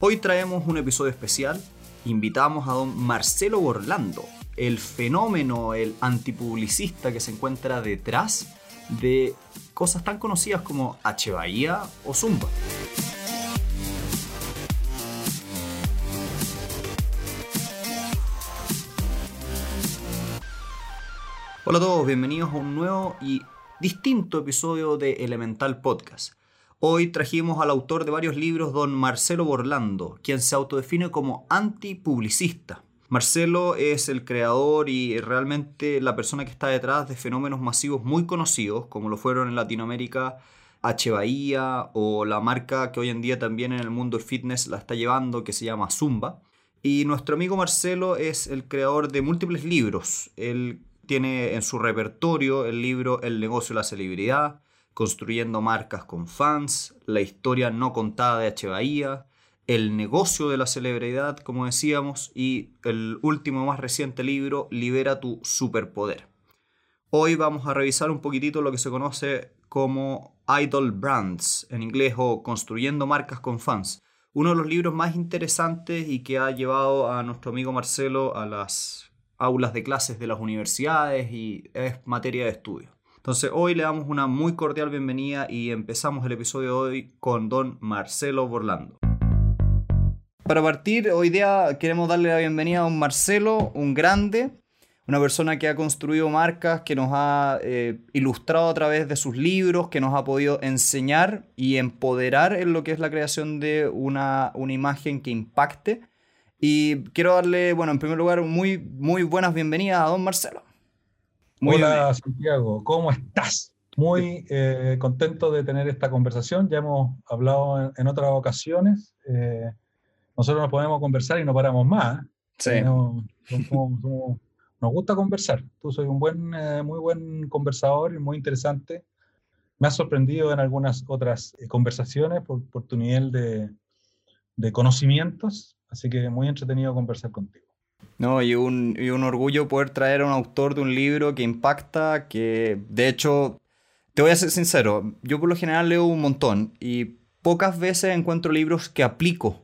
Hoy traemos un episodio especial. Invitamos a don Marcelo Orlando, el fenómeno, el antipublicista que se encuentra detrás de cosas tan conocidas como H. Bahía o Zumba. Hola a todos, bienvenidos a un nuevo y distinto episodio de Elemental Podcast. Hoy trajimos al autor de varios libros, don Marcelo Borlando, quien se autodefine como antipublicista. Marcelo es el creador y realmente la persona que está detrás de fenómenos masivos muy conocidos, como lo fueron en Latinoamérica H. Bahía o la marca que hoy en día también en el mundo del fitness la está llevando, que se llama Zumba. Y nuestro amigo Marcelo es el creador de múltiples libros. Él tiene en su repertorio el libro El negocio de la celebridad, construyendo marcas con fans, la historia no contada de H. Bahía, el negocio de la celebridad, como decíamos, y el último más reciente libro, Libera tu superpoder. Hoy vamos a revisar un poquitito lo que se conoce como Idol Brands en inglés o Construyendo marcas con fans. Uno de los libros más interesantes y que ha llevado a nuestro amigo Marcelo a las aulas de clases de las universidades y es materia de estudio. Entonces hoy le damos una muy cordial bienvenida y empezamos el episodio de hoy con don Marcelo Borlando. Para partir, hoy día queremos darle la bienvenida a don Marcelo, un grande, una persona que ha construido marcas, que nos ha eh, ilustrado a través de sus libros, que nos ha podido enseñar y empoderar en lo que es la creación de una, una imagen que impacte. Y quiero darle, bueno, en primer lugar, muy, muy buenas bienvenidas a don Marcelo. Hola Santiago, ¿cómo estás? Muy eh, contento de tener esta conversación. Ya hemos hablado en, otras ocasiones. Eh, nosotros nos podemos conversar y no paramos más. Sí. nos gusta conversar. Tú soy un buen, eh, muy buen conversador y muy interesante. Me has sorprendido en algunas otras conversaciones por, por tu nivel de, de conocimientos. Así que muy entretenido conversar contigo. No, y un, y un orgullo poder traer a un autor de un libro que impacta, que de hecho, te voy a ser sincero, yo por lo general leo un montón y pocas veces encuentro libros que aplico,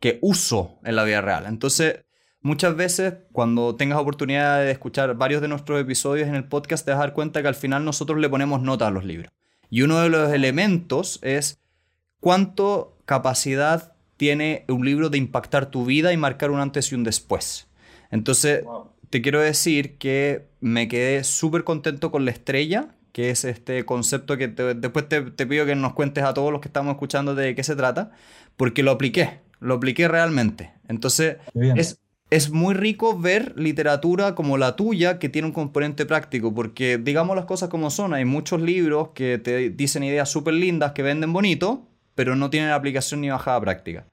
que uso en la vida real. Entonces, muchas veces cuando tengas oportunidad de escuchar varios de nuestros episodios en el podcast, te vas a dar cuenta que al final nosotros le ponemos nota a los libros. Y uno de los elementos es cuánto capacidad tiene un libro de impactar tu vida y marcar un antes y un después. Entonces, te quiero decir que me quedé súper contento con la estrella, que es este concepto que después te, pido que nos cuentes a todos los que estamos escuchando de qué se trata, porque lo apliqué, lo apliqué realmente. Entonces, es, es muy rico ver literatura como la tuya que tiene un componente práctico, porque digamos las cosas como son, hay muchos libros que te dicen ideas súper lindas que venden bonito, pero no tienen aplicación ni bajada práctica.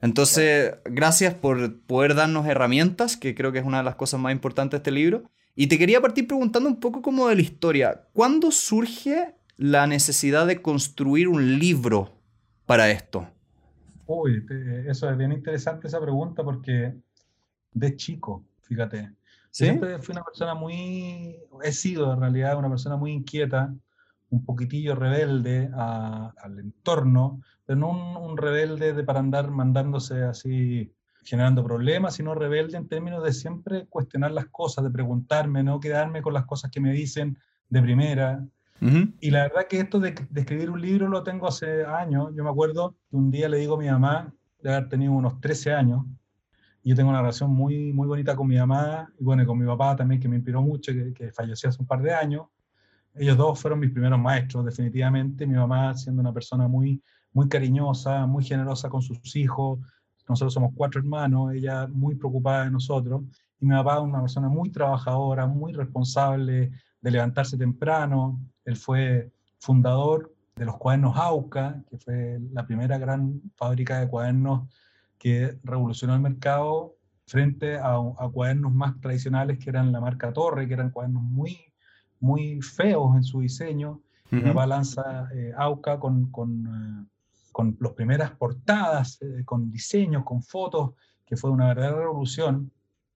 Entonces, gracias por poder darnos herramientas, que creo que es una de las cosas más importantes de este libro. Y te quería partir preguntando un poco como de la historia. ¿Cuándo surge la necesidad de construir un libro para esto? Uy, eso es bien interesante esa pregunta porque de chico, fíjate, siempre fui una persona muy, he sido en realidad una persona muy inquieta, un poquitillo rebelde al entorno, pero no un, rebelde de para andar mandándose así generando problemas, sino rebelde en términos de siempre cuestionar las cosas, de preguntarme, no quedarme con las cosas que me dicen de primera. Y la verdad que esto de, escribir un libro lo tengo hace años. Yo me acuerdo que un día le digo a mi mamá, de haber tenido unos 13 años, y yo tengo una relación muy, muy bonita con mi mamá, y bueno, con mi papá también, que me inspiró mucho, que, que falleció hace un par de años ellos dos fueron mis primeros maestros, definitivamente. Mi mamá siendo una persona muy, muy cariñosa, muy generosa con sus hijos. Nosotros somos cuatro hermanos, ella muy preocupada de nosotros. Y mi papá una persona muy trabajadora, muy responsable de levantarse temprano. Él fue fundador de los cuadernos AUCA, que fue la primera gran fábrica de cuadernos que revolucionó el mercado frente a, a cuadernos más tradicionales que eran la marca Torre, que eran cuadernos muy muy feos en su diseño. Una balanza eh, AUCA con, con, eh, con las primeras portadas, eh, con diseños, con fotos, que fue una verdadera revolución,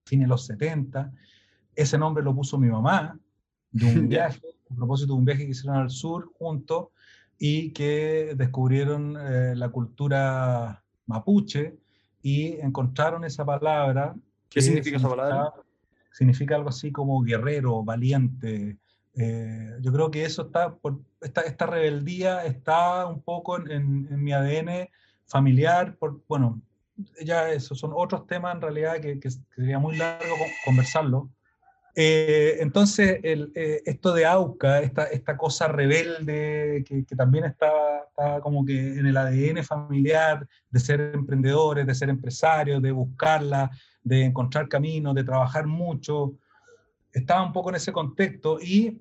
fines de los 70. Ese nombre lo puso mi mamá de un viaje, a propósito de un viaje que hicieron al sur juntos y que descubrieron la cultura mapuche y encontraron esa palabra. ¿Qué significa esa palabra? Significa algo así como guerrero, valiente. Eh, yo creo que eso está, por, esta, esta rebeldía está un poco en, en, mi ADN familiar, por, bueno, ya esos son otros temas en realidad que, que sería muy largo conversarlo, eh, entonces, el, eh, esto de AUCA, esta, esta cosa rebelde que, que también estaba, como que en el ADN familiar, de ser emprendedores, de ser empresarios, de buscarla, de encontrar caminos, de trabajar mucho, estaba un poco en ese contexto y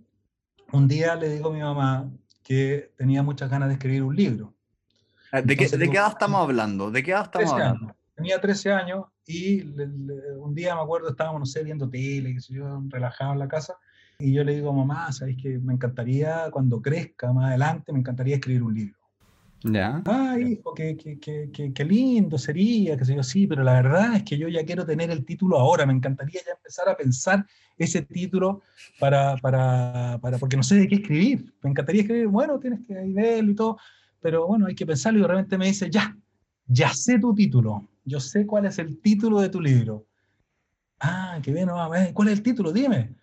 un día le digo a mi mamá que tenía muchas ganas de escribir un libro. Ah, ¿De, qué, ¿de qué edad estamos hablando? ¿De qué edad estamos hablando? Tenía 13 años y un día me acuerdo, estábamos, no sé, viendo tele, yo, relajado en la casa, y yo le digo, mamá, ¿sabes que me encantaría, cuando crezca más adelante, me encantaría escribir un libro? Ya. Ah, hijo, qué, qué, qué, qué, lindo sería, que sé yo, sí, pero la verdad es que yo ya quiero tener el título ahora, me encantaría ya empezar a pensar ese título para, para, para porque no sé de qué escribir. Me encantaría escribir, bueno, tienes que verlo y todo, pero bueno, hay que pensarlo y de repente me dice, ya, ya sé tu título, yo sé cuál es el título de tu libro. Ah, qué bien, mamá. ¿Cuál es el título? Dime.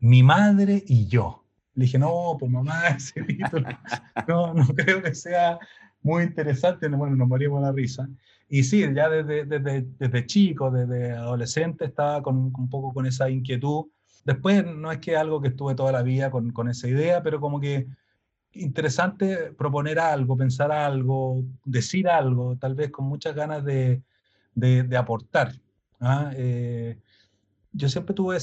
Mi madre y yo. Le dije, no, pues mamá, ese título no, no creo que sea muy interesante. Bueno, nos morimos la risa. Y sí, ya desde, desde, desde chico, desde adolescente, estaba con, un poco con esa inquietud. Después no es que algo que estuve toda la vida con, con esa idea, pero como que interesante proponer algo, pensar algo, decir algo, tal vez con muchas ganas de, de, aportar. ¿ah? Eh, yo siempre tuve,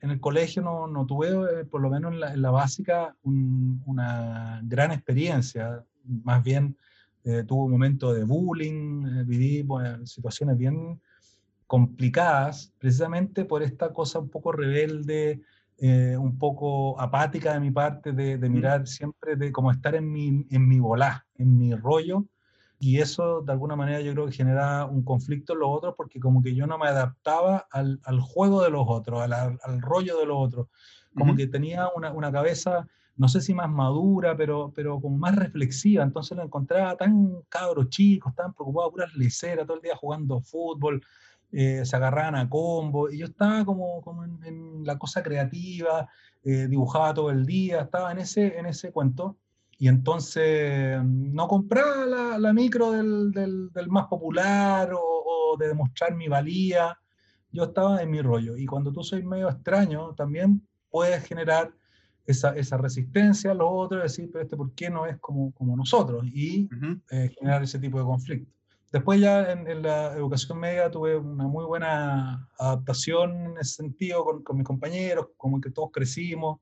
en el colegio no, no tuve, eh, por lo menos en la, básica, una gran experiencia. Más bien eh, tuve un momento de bullying, viví situaciones bien complicadas, precisamente por esta cosa un poco rebelde, un poco apática de mi parte, de, de mirar siempre, de como estar en mi, en mi volá, en mi rollo, y eso de alguna manera yo creo que genera un conflicto en los otros porque como que yo no me adaptaba al, al juego de los otros, al, al, rollo de los otros, como que tenía una, una, cabeza, no sé si más madura, pero, pero como más reflexiva, entonces lo encontraba tan cabros chicos, tan preocupados, puras liceras, todo el día jugando fútbol, eh, se agarraban a combo, y yo estaba como, como en, la cosa creativa, eh, dibujaba todo el día, estaba en ese, en ese cuento, y entonces no compraba la, micro del, del, más popular o, de demostrar mi valía. Yo estaba en mi rollo. Y cuando tú soy medio extraño, también puedes generar esa, esa resistencia a los otros, decir, pero este, ¿por qué no es como, como nosotros? Y eh, generar ese tipo de conflicto. Después ya en, en, la educación media tuve una muy buena adaptación en ese sentido con, con mis compañeros, como que todos crecimos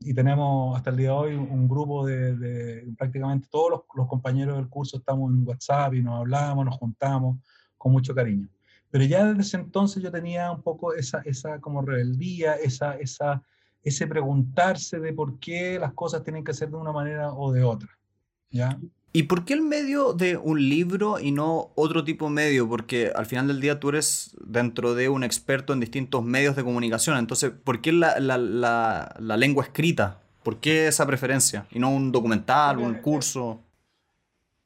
y tenemos hasta el día de hoy un grupo de, prácticamente todos los, compañeros del curso estamos en WhatsApp y nos hablamos, nos juntamos con mucho cariño. Pero ya desde ese entonces yo tenía un poco esa, esa como rebeldía, esa, esa, ese preguntarse de por qué las cosas tienen que ser de una manera o de otra. ¿ya? ¿Y por qué el medio de un libro y no otro tipo de medio? Porque al final del día tú eres dentro de un experto en distintos medios de comunicación. Entonces, ¿por qué la, la, la, lengua escrita? ¿Por qué esa preferencia? Y no un documental, un curso.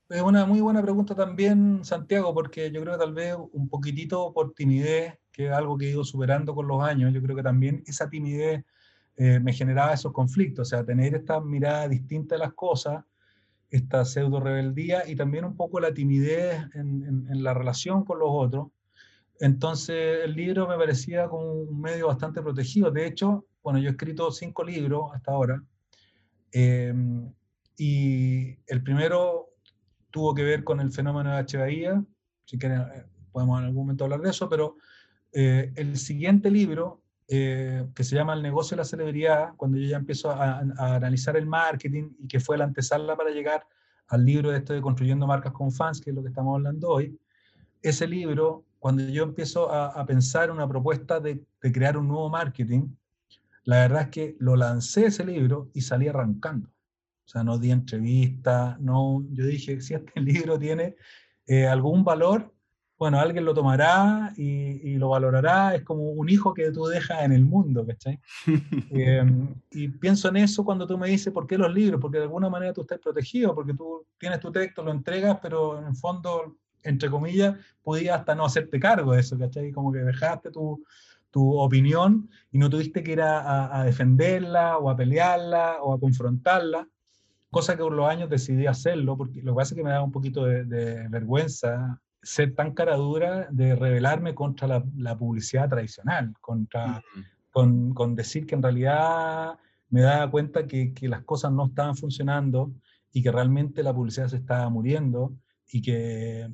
Es una muy buena pregunta también, Santiago, porque yo creo que tal vez un poquitito por timidez, que es algo que he ido superando con los años, yo creo que también esa timidez eh, me generaba esos conflictos, o sea, tener esta mirada distinta de las cosas esta pseudo rebeldía y también un poco la timidez en, en, la relación con los otros. Entonces el libro me parecía como un medio bastante protegido. De hecho, bueno, yo he escrito cinco libros hasta ahora em, y el primero tuvo que ver con el fenómeno de H. si quieren eh, podemos en algún momento hablar de eso, pero eh, el siguiente libro eh, que se llama El negocio de la celebridad, cuando yo ya empiezo a, analizar el marketing y que fue la antesala para llegar al libro de esto de Construyendo Marcas con Fans, que es lo que estamos hablando hoy, ese libro, cuando yo empiezo a, pensar una propuesta de, de, crear un nuevo marketing, la verdad es que lo lancé ese libro y salí arrancando. O sea, no di entrevista, no, yo dije, si este libro tiene eh, algún valor, bueno, alguien lo tomará y, lo valorará, es como un hijo que tú dejas en el mundo, ¿cachai? Em, y pienso en eso cuando tú me dices, ¿por qué los libros? Porque de alguna manera tú estás protegido, porque tú tienes tu texto, lo entregas, pero en el fondo entre comillas, podías hasta no hacerte cargo de eso, ¿cachai? Como que dejaste tu, tu opinión y no tuviste que ir a, a, defenderla o a pelearla o a confrontarla, cosa que por los años decidí hacerlo, porque lo que pasa es que me da un poquito de, de vergüenza ser tan cara dura de rebelarme contra la, la publicidad tradicional, contra, con, con, decir que en realidad me daba cuenta que, que, las cosas no estaban funcionando y que realmente la publicidad se estaba muriendo y que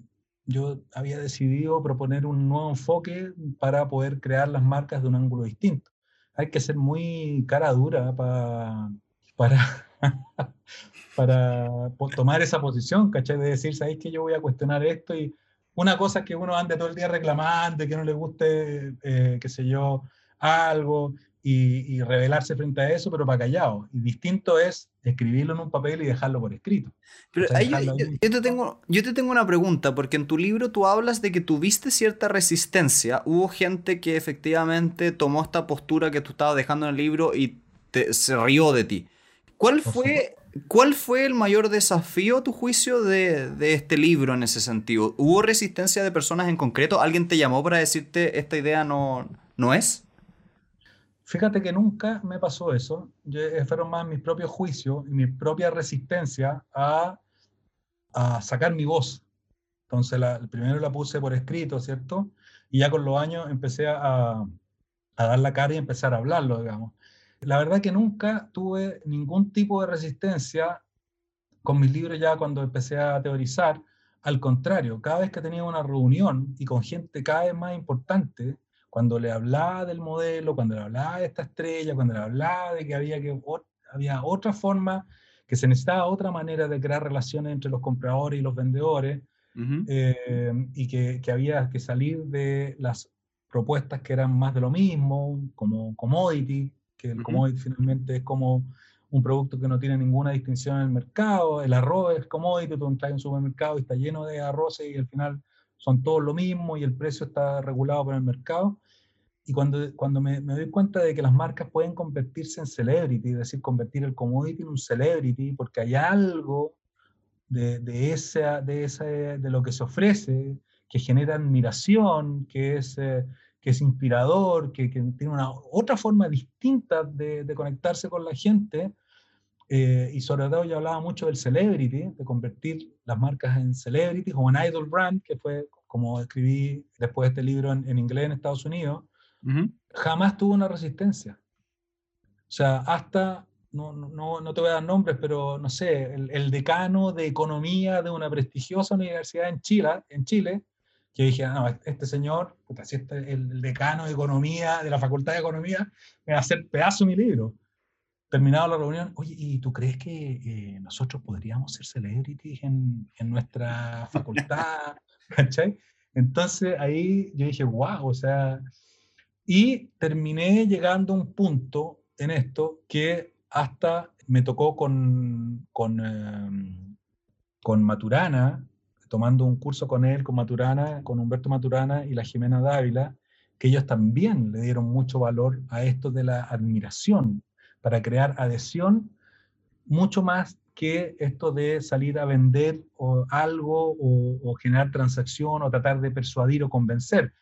yo había decidido proponer un nuevo enfoque para poder crear las marcas de un ángulo distinto. Hay que ser muy cara dura para, para, para tomar esa posición, ¿cachai? De decir, ¿sabéis que yo voy a cuestionar esto? Y una cosa es que uno ande todo el día reclamando, que no le guste, eh, qué sé yo, algo, y, revelarse frente a eso, pero para callado. Y distinto es escribirlo en un papel y dejarlo por escrito. Pero yo, te tengo, yo te tengo una pregunta, porque en tu libro tú hablas de que tuviste cierta resistencia. Hubo gente que efectivamente tomó esta postura que tú estabas dejando en el libro y se rió de ti. ¿Cuál fue, ¿Cuál fue el mayor desafío, tu juicio, de, de, este libro en ese sentido? ¿Hubo resistencia de personas en concreto? ¿Alguien te llamó para decirte esta idea no, no es? Fíjate que nunca me pasó eso. Yo, eh, fueron más mis propios juicios y mi propia resistencia a, a sacar mi voz. Entonces, la, primero la puse por escrito, ¿cierto? Y ya con los años empecé a, a dar la cara y empezar a hablarlo, digamos. La verdad que nunca tuve ningún tipo de resistencia con mis libros ya cuando empecé a teorizar. Al contrario, cada vez que tenía una reunión y con gente cada vez más importante, cuando le hablaba del modelo, cuando le hablaba de esta estrella, cuando le hablaba de que había, que, había otra forma, que se necesitaba otra manera de crear relaciones entre los compradores y los vendedores, eh, y que, que, había que salir de las propuestas que eran más de lo mismo, como commodity, que el commodity finalmente es como un producto que no tiene ninguna distinción en el mercado, el arroz es commodity, tú entras en un supermercado y está lleno de arroces y al final son todos lo mismo y el precio está regulado por el mercado. Y cuando, cuando me, me, doy cuenta de que las marcas pueden convertirse en celebrity, es decir, convertir el commodity en un celebrity, porque hay algo de, de, esa, de, esa, de lo que se ofrece que genera admiración, que es, eh, que es inspirador, que, que, tiene una otra forma distinta de, de conectarse con la gente. Eh, y sobre todo yo hablaba mucho del celebrity, de convertir las marcas en celebrity o en idol brand, que fue como escribí después de este libro en, en inglés en Estados Unidos jamás tuvo una resistencia. O sea, hasta, no, no, no te voy a dar nombres, pero no sé, el, decano de economía de una prestigiosa universidad en Chile, en Chile que dije, no, este señor, si este, el decano de economía de la Facultad de Economía, me va a hacer pedazo mi libro. Terminado la reunión, oye, ¿y tú crees que eh, nosotros podríamos ser celebrities en, en nuestra facultad? Entonces ahí yo dije, wow, o sea, y terminé llegando a un punto en esto que hasta me tocó con, con, em, con Maturana, tomando un curso con él, con Maturana, con Humberto Maturana y la Jimena Dávila, que ellos también le dieron mucho valor a esto de la admiración, para crear adhesión, mucho más que esto de salir a vender o algo o, generar transacción o tratar de persuadir o convencer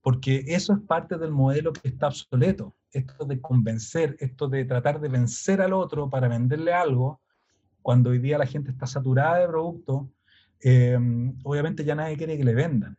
porque eso es parte del modelo que está obsoleto. Esto de convencer, esto de tratar de vencer al otro para venderle algo, cuando hoy día la gente está saturada de productos, em, obviamente ya nadie quiere que le vendan.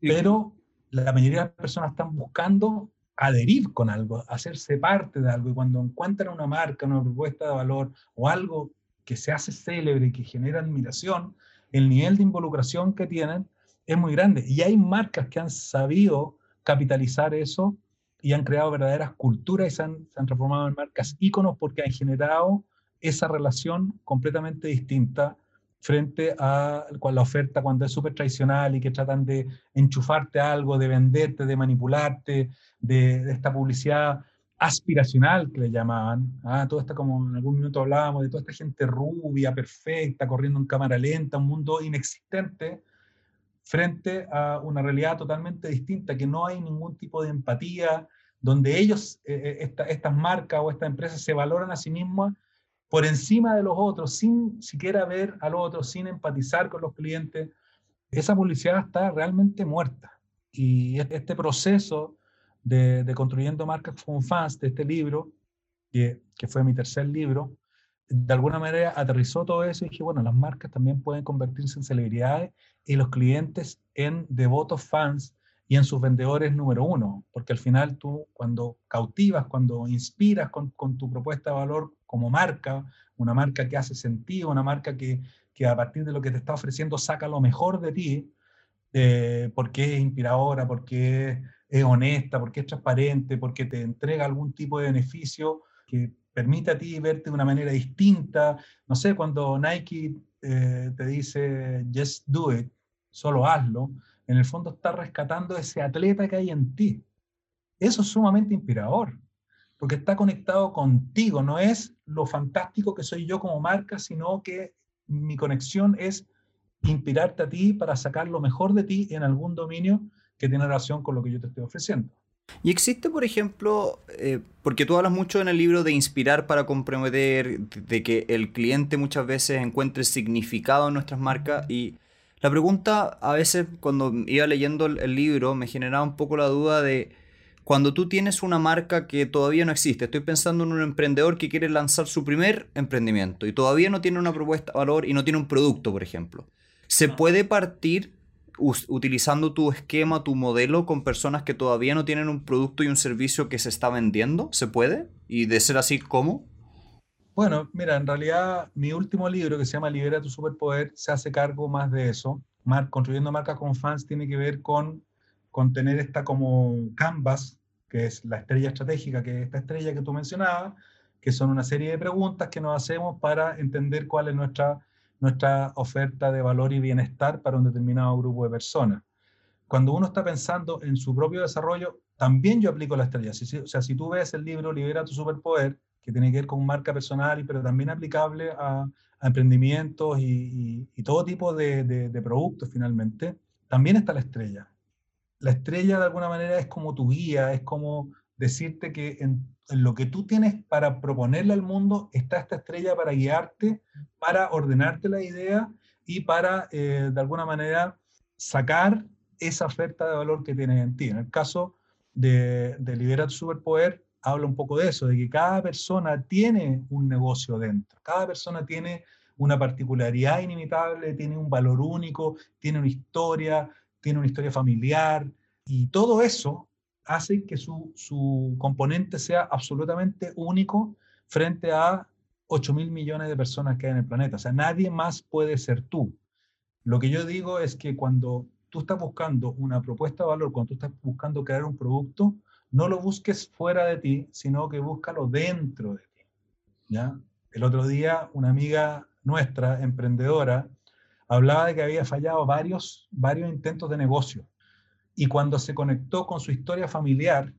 Pero la mayoría de las personas están buscando adherir con algo, hacerse parte de algo. Y cuando encuentran una marca, una propuesta de valor o algo que se hace célebre y que genera admiración, el nivel de involucración que tienen es muy grande. Y hay marcas que han sabido capitalizar eso y han creado verdaderas culturas y se han, transformado en marcas íconos porque han generado esa relación completamente distinta frente a la oferta cuando es súper tradicional y que tratan de enchufarte algo, de venderte, de manipularte, de, esta publicidad aspiracional que le llamaban. Ah, toda esta, como en algún minuto hablábamos, de toda esta gente rubia, perfecta, corriendo en cámara lenta, un mundo inexistente frente a una realidad totalmente distinta, que no hay ningún tipo de empatía, donde ellos, eh, eh, estas marcas o estas empresas se valoran a sí mismas por encima de los otros, sin siquiera ver al otro, sin empatizar con los clientes. esa publicidad está realmente muerta. Y este proceso de, construyendo marcas con fans de este libro, que, que, fue mi tercer libro, de alguna manera aterrizó todo eso y dije, bueno, las marcas también pueden convertirse en celebridades y los clientes en devotos fans y en sus vendedores número uno, porque al final tú cuando cautivas, cuando inspiras con, con tu propuesta de valor como marca, una marca que hace sentido, una marca que, que a partir de lo que te está ofreciendo saca lo mejor de ti, eh, porque es inspiradora, porque es honesta, porque es transparente, porque te entrega algún tipo de beneficio que permite a ti verte de una manera distinta. No sé, cuando Nike eh, te dice, just do it, solo hazlo, en el fondo está rescatando ese atleta que hay en ti. Eso es sumamente inspirador, porque está conectado contigo, no es lo fantástico que soy yo como marca, sino que mi conexión es inspirarte a ti para sacar lo mejor de ti en algún dominio que tiene relación con lo que yo te estoy ofreciendo. Y existe, por ejemplo, eh, porque tú hablas mucho en el libro de inspirar para comprometer, de que el cliente muchas veces encuentre significado en nuestras marcas y la pregunta a veces cuando iba leyendo el, libro me generaba un poco la duda de cuando tú tienes una marca que todavía no existe, estoy pensando en un emprendedor que quiere lanzar su primer emprendimiento y todavía no tiene una propuesta de valor y no tiene un producto, por ejemplo. ¿Se puede partir utilizando tu esquema, tu modelo con personas que todavía no tienen un producto y un servicio que se está vendiendo? ¿Se puede? ¿Y de ser así, cómo? Bueno, mira, en realidad mi último libro que se llama Libera tu superpoder se hace cargo más de eso. Construyendo marcas con fans tiene que ver con, con tener esta como canvas, que es la estrella estratégica, que es esta estrella que tú mencionabas, que son una serie de preguntas que nos hacemos para entender cuál es nuestra nuestra oferta de valor y bienestar para un determinado grupo de personas. Cuando uno está pensando en su propio desarrollo, también yo aplico la estrella. o sea, si tú ves el libro Libera tu superpoder, que tiene que ver con marca personal, pero también aplicable a, emprendimientos y, todo tipo de, de productos finalmente, también está la estrella. La estrella de alguna manera es como tu guía, es como decirte que en, lo que tú tienes para proponerle al mundo está esta estrella para guiarte, para ordenarte la idea y para, eh, de alguna manera, sacar esa oferta de valor que tienes en ti. En el caso de, de Libera tu Superpoder, habla un poco de eso, de que cada persona tiene un negocio dentro, cada persona tiene una particularidad inimitable, tiene un valor único, tiene una historia, tiene una historia familiar, y todo eso hace que su, su componente sea absolutamente único frente a 8 mil millones de personas que hay en el planeta. O sea, nadie más puede ser tú. Lo que yo digo es que cuando tú estás buscando una propuesta de valor, cuando tú estás buscando crear un producto, no lo busques fuera de ti, sino que búscalo dentro de ti. ¿ya? El otro día, una amiga nuestra, emprendedora, hablaba de que había fallado varios, varios intentos de negocio. Y cuando se conectó con su historia familiar,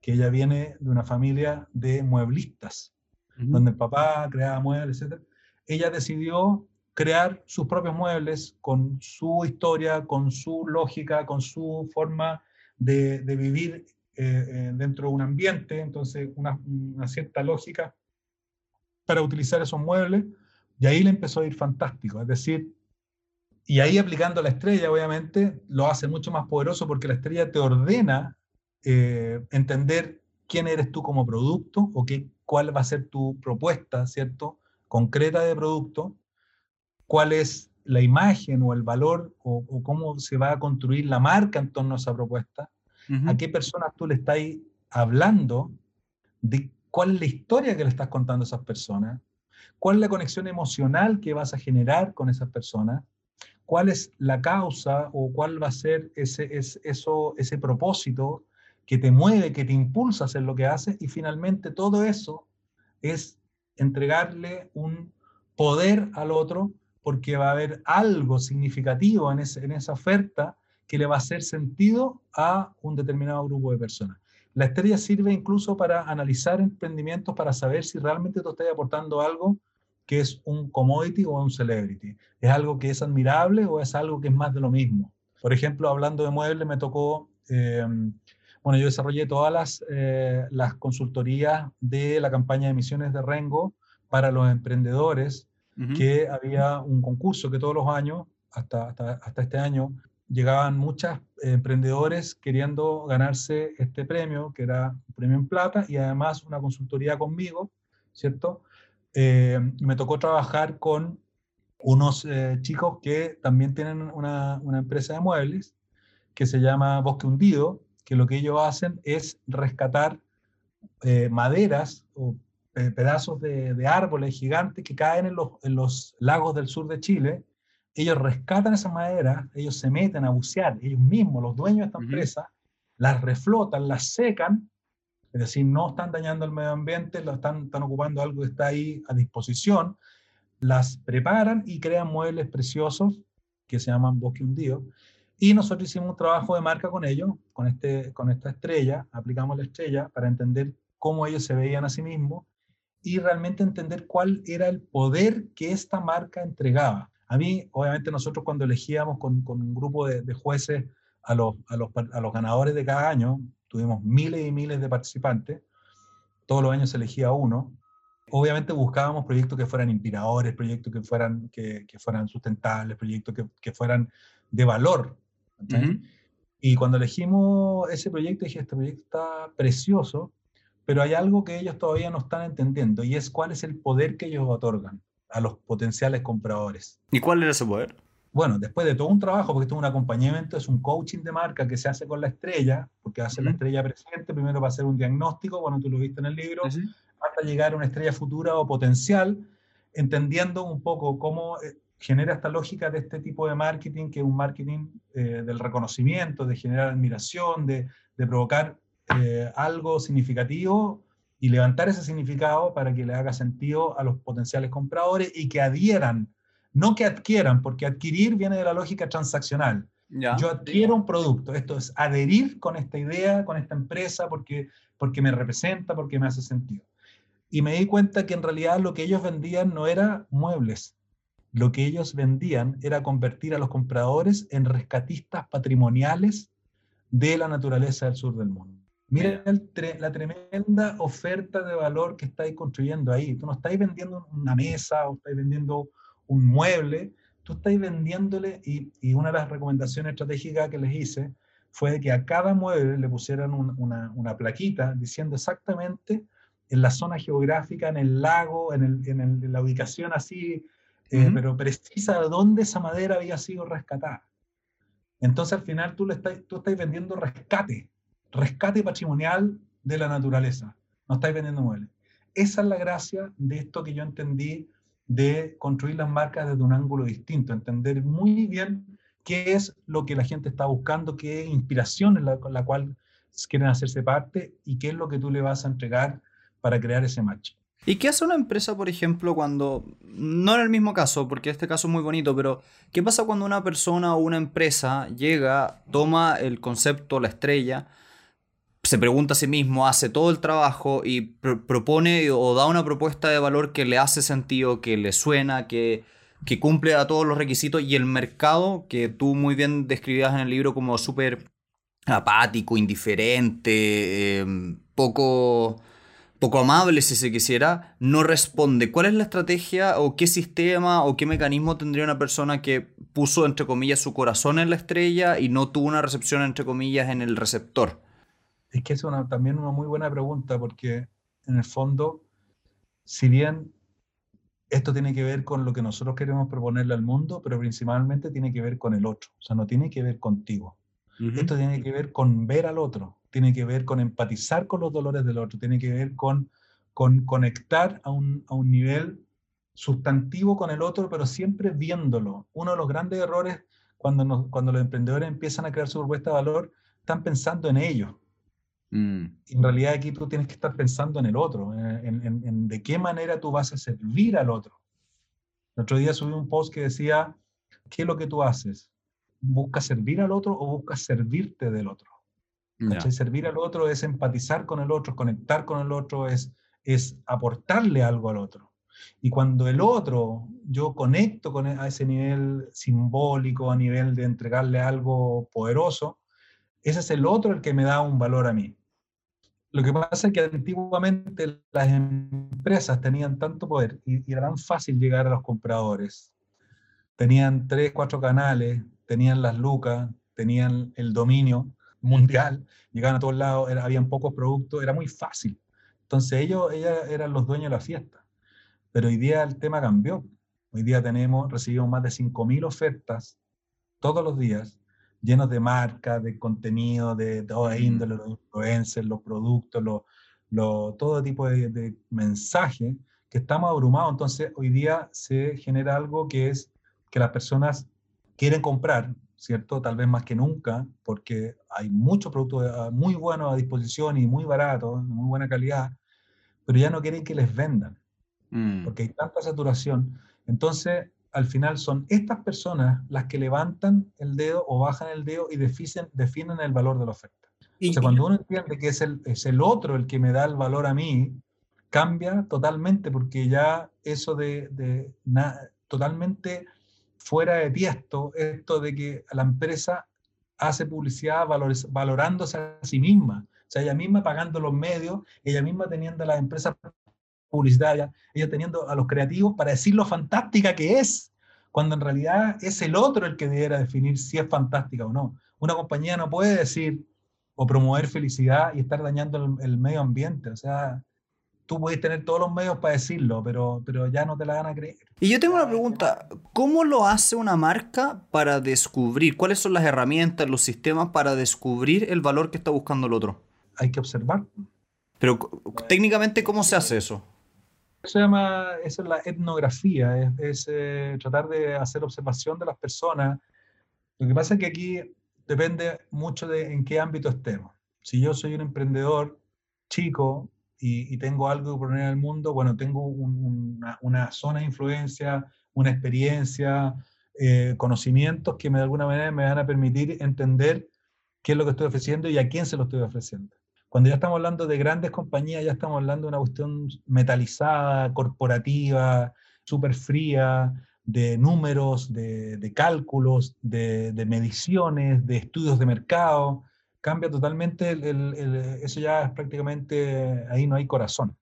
que ella viene de una familia de mueblistas, donde el papá creaba muebles, etc., ella decidió crear sus propios muebles con su historia, con su lógica, con su forma de, vivir eh, eh, dentro de un ambiente, entonces una, una, cierta lógica para utilizar esos muebles, y ahí le empezó a ir fantástico, es decir, y ahí aplicando la estrella, obviamente, lo hace mucho más poderoso porque la estrella te ordena eh, entender quién eres tú como producto o qué, cuál va a ser tu propuesta, ¿cierto? Concreta de producto, cuál es la imagen o el valor o, cómo se va a construir la marca en torno a esa propuesta, a qué personas tú le estás hablando, de cuál es la historia que le estás contando a esas personas, cuál es la conexión emocional que vas a generar con esas personas, cuál es la causa o cuál va a ser ese, eso, ese propósito que te mueve, que te impulsa a hacer lo que haces y finalmente todo eso es entregarle un poder al otro porque va a haber algo significativo en, en esa oferta que le va a hacer sentido a un determinado grupo de personas. La estrella sirve incluso para analizar emprendimientos, para saber si realmente tú estás aportando algo que es un commodity o un celebrity. ¿Es algo que es admirable o es algo que es más de lo mismo? Por ejemplo, hablando de muebles, me tocó, eh, bueno, yo desarrollé todas las, eh, las consultorías de la campaña de emisiones de Rengo para los emprendedores, que había un concurso que todos los años hasta, hasta, hasta este año, llegaban muchos emprendedores queriendo ganarse este premio, que era un premio en plata, y además una consultoría conmigo, ¿cierto? Eh, me tocó trabajar con unos eh, chicos que también tienen una, una, empresa de muebles que se llama Bosque Hundido, que lo que ellos hacen es rescatar eh, maderas o pedazos de, de, árboles gigantes que caen en los, en los lagos del sur de Chile ellos rescatan esa madera, ellos se meten a bucear, ellos mismos, los dueños de esta empresa, las reflotan, las secan, es decir, no están dañando el medio ambiente, lo están, están ocupando algo que está ahí a disposición, las preparan y crean muebles preciosos que se llaman bosque hundido. Y nosotros hicimos un trabajo de marca con ellos, con, este, con esta estrella, aplicamos la estrella para entender cómo ellos se veían a sí mismos y realmente entender cuál era el poder que esta marca entregaba. A mí, obviamente, nosotros cuando elegíamos con, un grupo de, jueces a los, a, los, a los ganadores de cada año, tuvimos miles y miles de participantes, todos los años se elegía uno, obviamente buscábamos proyectos que fueran inspiradores, proyectos que fueran, que, que fueran sustentables, proyectos que, que, fueran de valor. Y cuando elegimos ese proyecto, dije, este proyecto está precioso, pero hay algo que ellos todavía no están entendiendo y es cuál es el poder que ellos otorgan a los potenciales compradores. ¿Y cuál era ese poder? Bueno, después de todo un trabajo, porque esto es un acompañamiento, es un coaching de marca que se hace con la estrella, porque hace la estrella presente, primero va a hacer un diagnóstico, bueno, tú lo viste en el libro, hasta llegar a una estrella futura o potencial, entendiendo un poco cómo eh, genera esta lógica de este tipo de marketing, que es un marketing eh, del reconocimiento, de generar admiración, de, de provocar eh, algo significativo y levantar ese significado para que le haga sentido a los potenciales compradores y que adhieran, no que adquieran, porque adquirir viene de la lógica transaccional. Yo adquiero un producto, esto es adherir con esta idea, con esta empresa, porque, porque me representa, porque me hace sentido. Y me di cuenta que en realidad lo que ellos vendían no era muebles, lo que ellos vendían era convertir a los compradores en rescatistas patrimoniales de la naturaleza del sur del mundo. Mira la tremenda oferta de valor que estáis construyendo ahí. Tú no estáis vendiendo una mesa o estáis vendiendo un mueble, tú estáis vendiéndole, y, y una de las recomendaciones estratégicas que les hice fue que a cada mueble le pusieran una, una, plaquita diciendo exactamente en la zona geográfica, en el lago, en, el, en, la ubicación así, eh, pero precisa de dónde esa madera había sido rescatada. Entonces al final tú, le estás, tú estás vendiendo rescate, rescate patrimonial de la naturaleza. No estáis vendiendo muebles. Esa es la gracia de esto que yo entendí de construir las marcas desde un ángulo distinto, entender muy bien qué es lo que la gente está buscando, qué inspiración es la, cual quieren hacerse parte y qué es lo que tú le vas a entregar para crear ese match. ¿Y qué hace una empresa, por ejemplo, cuando, no en el mismo caso, porque este caso es muy bonito, pero ¿qué pasa cuando una persona o una empresa llega, toma el concepto, la estrella, se pregunta a sí mismo, hace todo el trabajo y propone o da una propuesta de valor que le hace sentido, que le suena, que, que cumple a todos los requisitos y el mercado, que tú muy bien describías en el libro como súper apático, indiferente, em, poco, poco amable si se quisiera, no responde. ¿Cuál es la estrategia o qué sistema o qué mecanismo tendría una persona que puso, entre comillas, su corazón en la estrella y no tuvo una recepción, entre comillas, en el receptor? Es que es una, también una muy buena pregunta porque en el fondo, si bien esto tiene que ver con lo que nosotros queremos proponerle al mundo, pero principalmente tiene que ver con el otro, o sea, no tiene que ver contigo. Esto tiene que ver con ver al otro, tiene que ver con empatizar con los dolores del otro, tiene que ver con, con conectar a un, a un nivel sustantivo con el otro, pero siempre viéndolo. Uno de los grandes errores cuando, cuando los emprendedores empiezan a crear su propuesta de valor, están pensando en ellos. Mm. En realidad aquí tú tienes que estar pensando en el otro, en, de qué manera tú vas a servir al otro. El otro día subí un post que decía, ¿qué es lo que tú haces? ¿Buscas servir al otro o buscas servirte del otro? Servir al otro es empatizar con el otro, conectar con el otro, es, es aportarle algo al otro. Y cuando el otro, yo conecto con, e, a ese nivel simbólico, a nivel de entregarle algo poderoso, ese es el otro el que me da un valor a mí. Lo que pasa es que antiguamente las empresas tenían tanto poder y, era tan fácil llegar a los compradores, tenían tres, cuatro canales, tenían las lucas, tenían el dominio mundial, llegaban a todos lados, habían pocos productos, era muy fácil. Entonces ellos, ellas eran los dueños de la fiesta. Pero hoy día el tema cambió. Hoy día tenemos, recibimos más de 5.000 ofertas todos los días, llenos de marcas, de contenido, de toda índole, los influencers, los productos, los, todo tipo de, de mensajes que estamos abrumados. Entonces hoy día se genera algo que es que las personas quieren comprar, ¿cierto? Tal vez más que nunca, porque hay muchos productos ah, muy buenos a disposición y muy baratos, muy buena calidad, pero ya no quieren que les vendan, mm. porque hay tanta saturación. Entonces, al final son estas personas las que levantan el dedo o bajan el dedo y definen, definen el valor de la oferta. Y, cuando uno entiende que es el, es el otro el que me da el valor a mí, cambia totalmente, porque ya eso de, de totalmente fuera de tiesto esto de que la empresa hace publicidad valorándose a sí misma. O sea, ella misma pagando los medios, ella misma teniendo las empresas publicitarias, ella teniendo a los creativos para decir lo fantástica que es, cuando en realidad es el otro el que debiera definir si es fantástica o no. Una compañía no puede decir o promover felicidad y estar dañando el, el medio ambiente. O sea, tú puedes tener todos los medios para decirlo, pero, pero ya no te la van a creer. Y yo tengo una pregunta, ¿cómo lo hace una marca para descubrir? ¿Cuáles son las herramientas, los sistemas para descubrir el valor que está buscando el otro? Hay que observar. Pero técnicamente, ¿cómo se hace eso? Se llama, eso es la etnografía, es, eh, tratar de hacer observación de las personas. Lo que pasa es que aquí depende mucho de en qué ámbito estemos. Si yo soy un emprendedor chico, y, tengo algo que poner al mundo, bueno, tengo una, zona de influencia, una experiencia, eh, conocimientos que me, de alguna manera me van a permitir entender qué es lo que estoy ofreciendo y a quién se lo estoy ofreciendo. Cuando ya estamos hablando de grandes compañías, ya estamos hablando de una cuestión metalizada, corporativa, súper fría, de números, de, cálculos, de, de, mediciones, de estudios de mercado cambia totalmente, el, eso ya es prácticamente, ahí no hay corazón.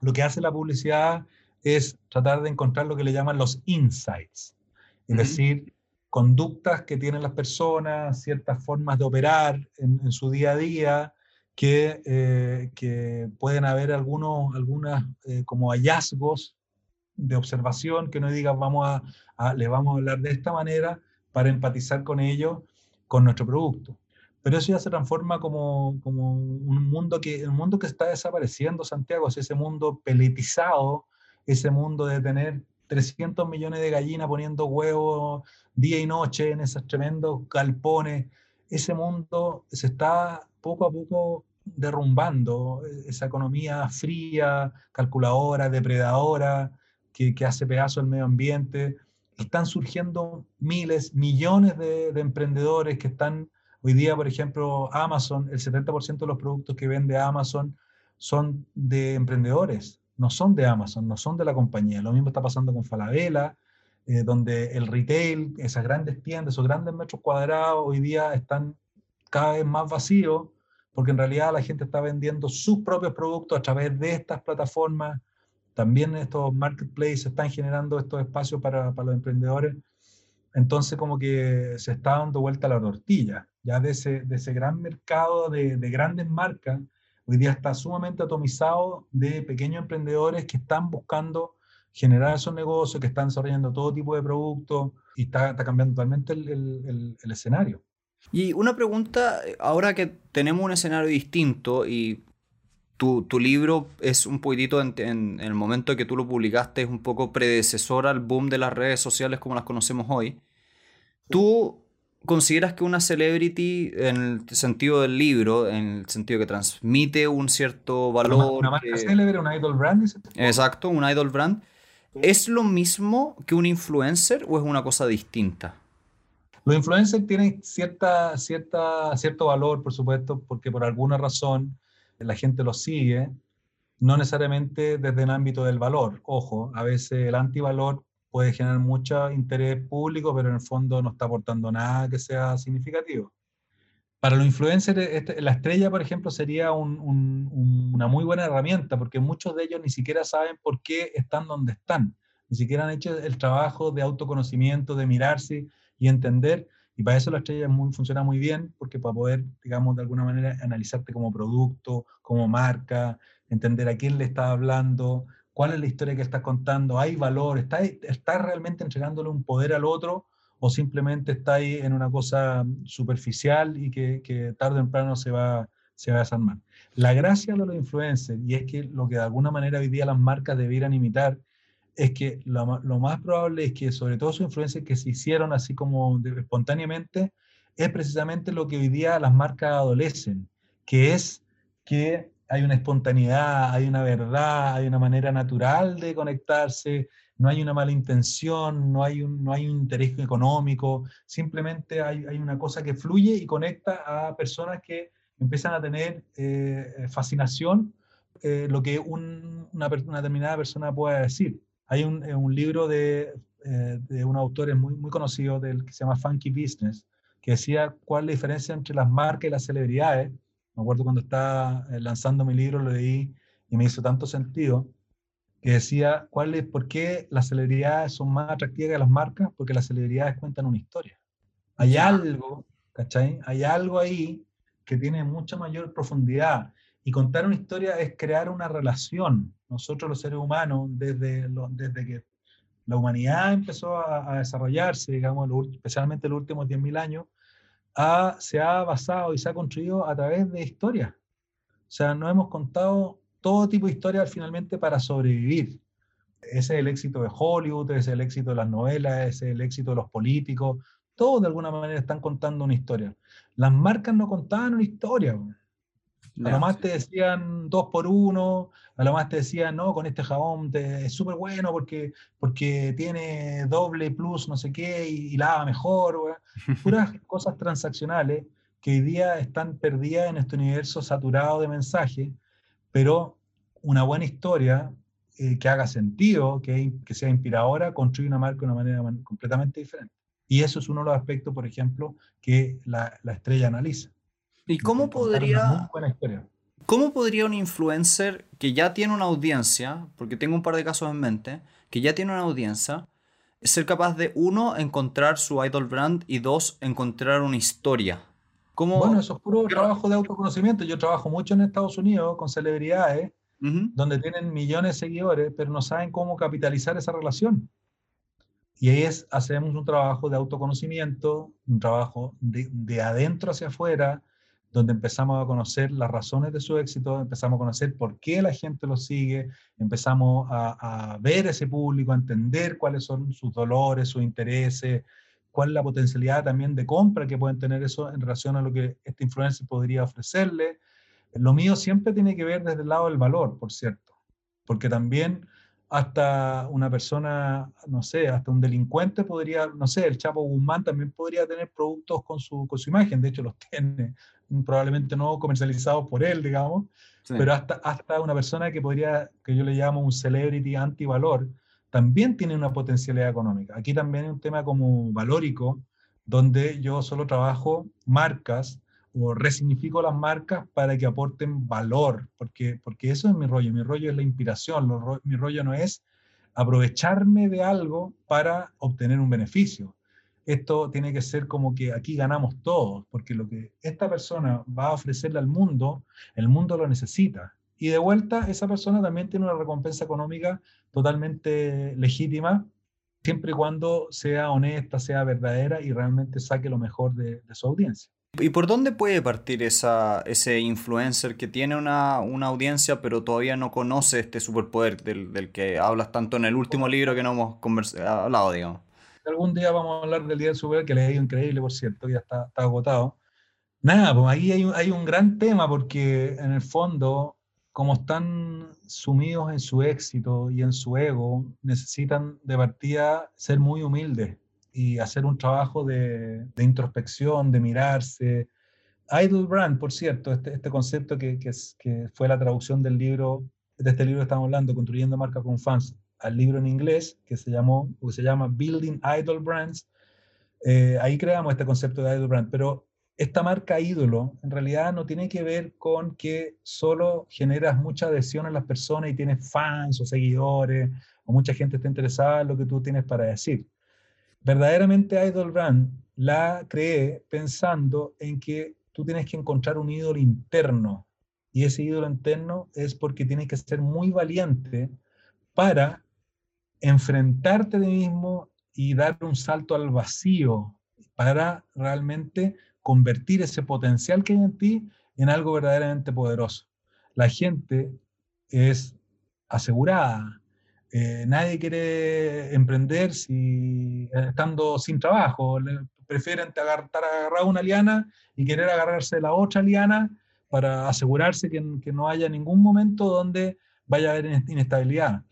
Lo que hace la publicidad es tratar de encontrar lo que le llaman los insights, es decir, conductas que tienen las personas, ciertas formas de operar en, su día a día, que, eh, que pueden haber algunos algunas, eh, como hallazgos de observación que no digan vamos a, a, le vamos a hablar de esta manera para empatizar con ellos, con nuestro producto pero eso ya se transforma como, como un mundo que, un mundo que está desapareciendo, Santiago, es ese mundo peletizado, ese mundo de tener 300 millones de gallinas poniendo huevos día y noche en esos tremendos galpones, ese mundo se está poco a poco derrumbando, esa economía fría, calculadora, depredadora, que, que hace pedazo el medio ambiente. Están surgiendo miles, millones de, de emprendedores que están Hoy día, por ejemplo, Amazon, el 70% de los productos que vende Amazon son de emprendedores, no son de Amazon, no son de la compañía. Lo mismo está pasando con Falabella, eh, donde el retail, esas grandes tiendas, esos grandes metros cuadrados, hoy día están cada vez más vacíos, porque en realidad la gente está vendiendo sus propios productos a través de estas plataformas. También estos marketplaces están generando estos espacios para, para los emprendedores. Entonces como que se está dando vuelta la tortilla ya de ese, de ese gran mercado de, de, grandes marcas, hoy día está sumamente atomizado de pequeños emprendedores que están buscando generar esos negocios, que están desarrollando todo tipo de productos y está, está cambiando totalmente el, el, el, escenario. Y una pregunta, ahora que tenemos un escenario distinto y tu, tu libro es un poquitito en, en, el momento que tú lo publicaste, es un poco predecesor al boom de las redes sociales como las conocemos hoy. Tú ¿Consideras que una celebrity, en el sentido del libro, en el sentido que transmite un cierto valor. Una, marca célebre, un idol brand. Exacto, un idol brand. ¿Es lo mismo que un influencer o es una cosa distinta? Los influencers tienen cierta, cierta, cierto valor, por supuesto, porque por alguna razón la gente los sigue, no necesariamente desde el ámbito del valor. Ojo, a veces el antivalor puede generar mucho interés público, pero en el fondo no está aportando nada que sea significativo. Para los influencers, este, la estrella, por ejemplo, sería una muy buena herramienta, porque muchos de ellos ni siquiera saben por qué están donde están. ni siquiera han hecho el trabajo de autoconocimiento, de mirarse y entender. Y para eso la estrella muy, funciona muy bien, porque para poder, digamos, de alguna manera analizarte como producto, como marca, entender a quién le estás hablando, cuál es la historia que estás contando, hay valor, estás está realmente entregándole un poder al otro o simplemente está ahí en una cosa superficial y que, que tarde o temprano se va, se va a desarmar. La gracia de los influencers, y es que lo que de alguna manera hoy las marcas debieran imitar, es que lo, más probable es que sobre todo sus influencers que se hicieron así como espontáneamente, es precisamente lo que hoy día las marcas adolecen, que es que hay una espontaneidad, hay una verdad, hay una manera natural de conectarse, no hay una mala intención, no hay un, no hay un interés económico, simplemente hay, hay una cosa que fluye y conecta a personas que empiezan a tener eh, fascinación eh, lo que una, una, determinada persona pueda decir. Hay un, eh, un libro de, de, un autor muy, muy conocido del, que se llama Funky Business, que decía cuál es la diferencia entre las marcas y las celebridades. Me acuerdo cuando estaba lanzando mi libro, lo leí y me hizo tanto sentido que decía cuál es, por qué las celebridades son más atractivas que las marcas, porque las celebridades cuentan una historia. Hay algo, ¿cachai? Hay algo ahí que tiene mucha mayor profundidad. Y contar una historia es crear una relación. Nosotros los seres humanos, desde, desde que la humanidad empezó a, desarrollarse, digamos, especialmente en los últimos 10.000 años, se ha basado y se ha construido a través de historias. O sea, nos hemos contado todo tipo de historias finalmente para sobrevivir. Ese es el éxito de Hollywood, ese es el éxito de las novelas, ese es el éxito de los políticos. Todos de alguna manera están contando una historia. Las marcas no contaban una historia. A lo más te decían dos por uno, a lo más te decían, no, con este jabón es súper bueno porque, porque tiene doble plus no sé qué y, lava mejor. Puras cosas transaccionales que hoy día están perdidas en este universo saturado de mensajes pero una buena historia eh, que haga sentido, que, que, sea inspiradora, construye una marca de una manera completamente diferente. Y eso es uno de los aspectos, por ejemplo, que la, la estrella analiza. ¿Y cómo podría, cómo podría un influencer que ya tiene una audiencia, porque tengo un par de casos en mente, que ya tiene una audiencia, ser capaz de, uno, encontrar su idol brand y dos, encontrar una historia bueno, eso es puro trabajo de autoconocimiento. Yo trabajo mucho en Estados Unidos con celebridades donde tienen millones de seguidores, pero no saben cómo capitalizar esa relación. Y ahí es, hacemos un trabajo de autoconocimiento, un trabajo de, de adentro hacia afuera, donde empezamos a conocer las razones de su éxito, empezamos a conocer por qué la gente lo sigue, empezamos a, a ver ese público, a entender cuáles son sus dolores, sus intereses, cuál es la potencialidad también de compra que pueden tener eso en relación a lo que este influencer podría ofrecerle. Lo mío siempre tiene que ver desde el lado del valor, por cierto, porque también hasta una persona, no sé, hasta un delincuente podría, no sé, el Chapo Guzmán también podría tener productos con su, con su imagen, de hecho los tiene, probablemente no comercializados por él, digamos, pero hasta, hasta una persona que podría, que yo le llamo un celebrity antivalor, también tiene una potencialidad económica. Aquí también hay un tema como valórico, donde yo solo trabajo marcas o resignifico las marcas para que aporten valor, porque, porque eso es mi rollo, mi rollo es la inspiración, mi rollo no es aprovecharme de algo para obtener un beneficio. Esto tiene que ser como que aquí ganamos todos, porque lo que esta persona va a ofrecerle al mundo, el mundo lo necesita. Y de vuelta, esa persona también tiene una recompensa económica totalmente legítima, siempre y cuando sea honesta, sea verdadera y realmente saque lo mejor de, su audiencia. ¿Y por dónde puede partir esa, ese influencer que tiene una, una, audiencia pero todavía no conoce este superpoder del, del, que hablas tanto en el último libro que no hemos hablado, digamos? Algún día vamos a hablar del día del superpoder que le ha ido increíble, por cierto, ya está, está agotado. Nada, pues ahí hay un gran tema porque en el fondo como están sumidos en su éxito y en su ego, necesitan de partida ser muy humildes y hacer un trabajo de, introspección, de mirarse. Idle Brand, por cierto, este, este concepto que, que, fue la traducción del libro, de este libro que estamos hablando, Construyendo Marca con Fans, al libro en inglés que se, llamó, que se llama Building Idle Brands, eh, ahí creamos este concepto de Idle Brand, pero esta marca ídolo en realidad no tiene que ver con que solo generas mucha adhesión a las personas y tienes fans o seguidores o mucha gente está interesada en lo que tú tienes para decir. Verdaderamente Idol Brand la creé pensando en que tú tienes que encontrar un ídolo interno y ese ídolo interno es porque tienes que ser muy valiente para enfrentarte a ti mismo y dar un salto al vacío para realmente convertir ese potencial que hay en ti en algo verdaderamente poderoso. La gente es asegurada. Eh, nadie quiere emprender si estando sin trabajo. prefieren agarrar, agarrar una liana y querer agarrarse la otra liana para asegurarse que, que no haya ningún momento donde vaya a haber inestabilidad.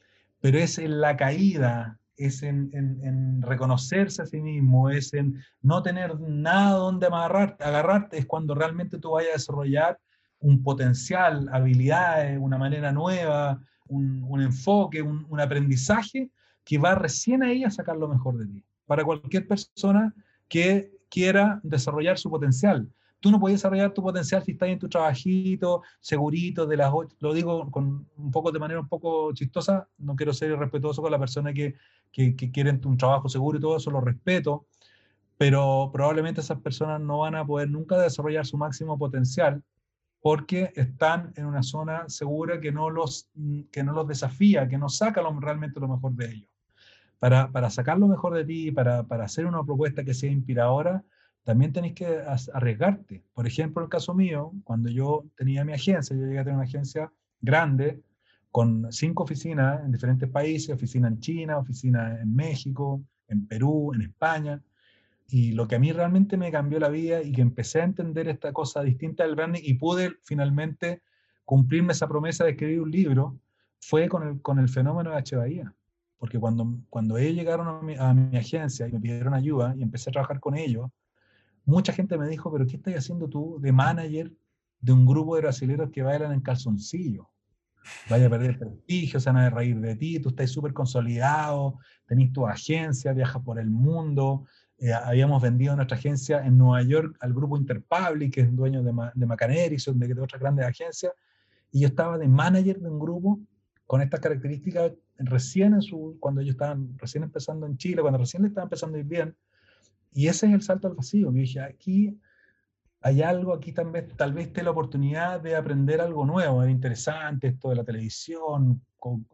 Pero es en la caída, es en, reconocerse a sí mismo, es en no tener nada donde agarrarte, agarrarte, es cuando realmente tú vayas a desarrollar un potencial, habilidades, una manera nueva, un, enfoque, un, un, aprendizaje que va recién ahí a sacar lo mejor de ti. Para cualquier persona que quiera desarrollar su potencial, tú no puedes desarrollar tu potencial si estás en tu trabajito, segurito, de las lo digo con un poco de manera un poco chistosa, no quiero ser irrespetuoso con la persona que, que, que quieren un trabajo seguro y todo eso, lo respeto, pero probablemente esas personas no van a poder nunca desarrollar su máximo potencial porque están en una zona segura que no los, que no los desafía, que no saca lo, realmente lo mejor de ellos. Para, para sacar lo mejor de ti, para, para hacer una propuesta que sea inspiradora, también tenéis que arriesgarte. Por ejemplo, el caso mío, cuando yo tenía mi agencia, yo llegué a tener una agencia grande con cinco oficinas en diferentes países, oficina en China, oficina en México, en Perú, en España. Y lo que a mí realmente me cambió la vida y que empecé a entender esta cosa distinta del branding y pude finalmente cumplirme esa promesa de escribir un libro, fue con el, con el fenómeno de H. Bahía. Porque cuando, cuando ellos llegaron a mi, a mi agencia y me pidieron ayuda y empecé a trabajar con ellos, mucha gente me dijo, pero ¿qué estás haciendo tú de manager de un grupo de brasileños que bailan en calzoncillo? Vaya a perder prestigio, se van a reír de ti, tú estás súper consolidado, tenés tu agencia, viajas por el mundo. Eh, habíamos vendido nuestra agencia en Nueva York al grupo Interpublic, que es dueño de, de McCann Erickson, de, de otras grandes agencias, y yo estaba de manager de un grupo con estas características recién en su, cuando ellos estaban recién empezando en Chile, cuando recién le estaban empezando a ir bien, y ese es el salto al vacío. Yo dije, aquí hay algo, aquí también, tal vez esté la oportunidad de aprender algo nuevo, era interesante esto de la televisión,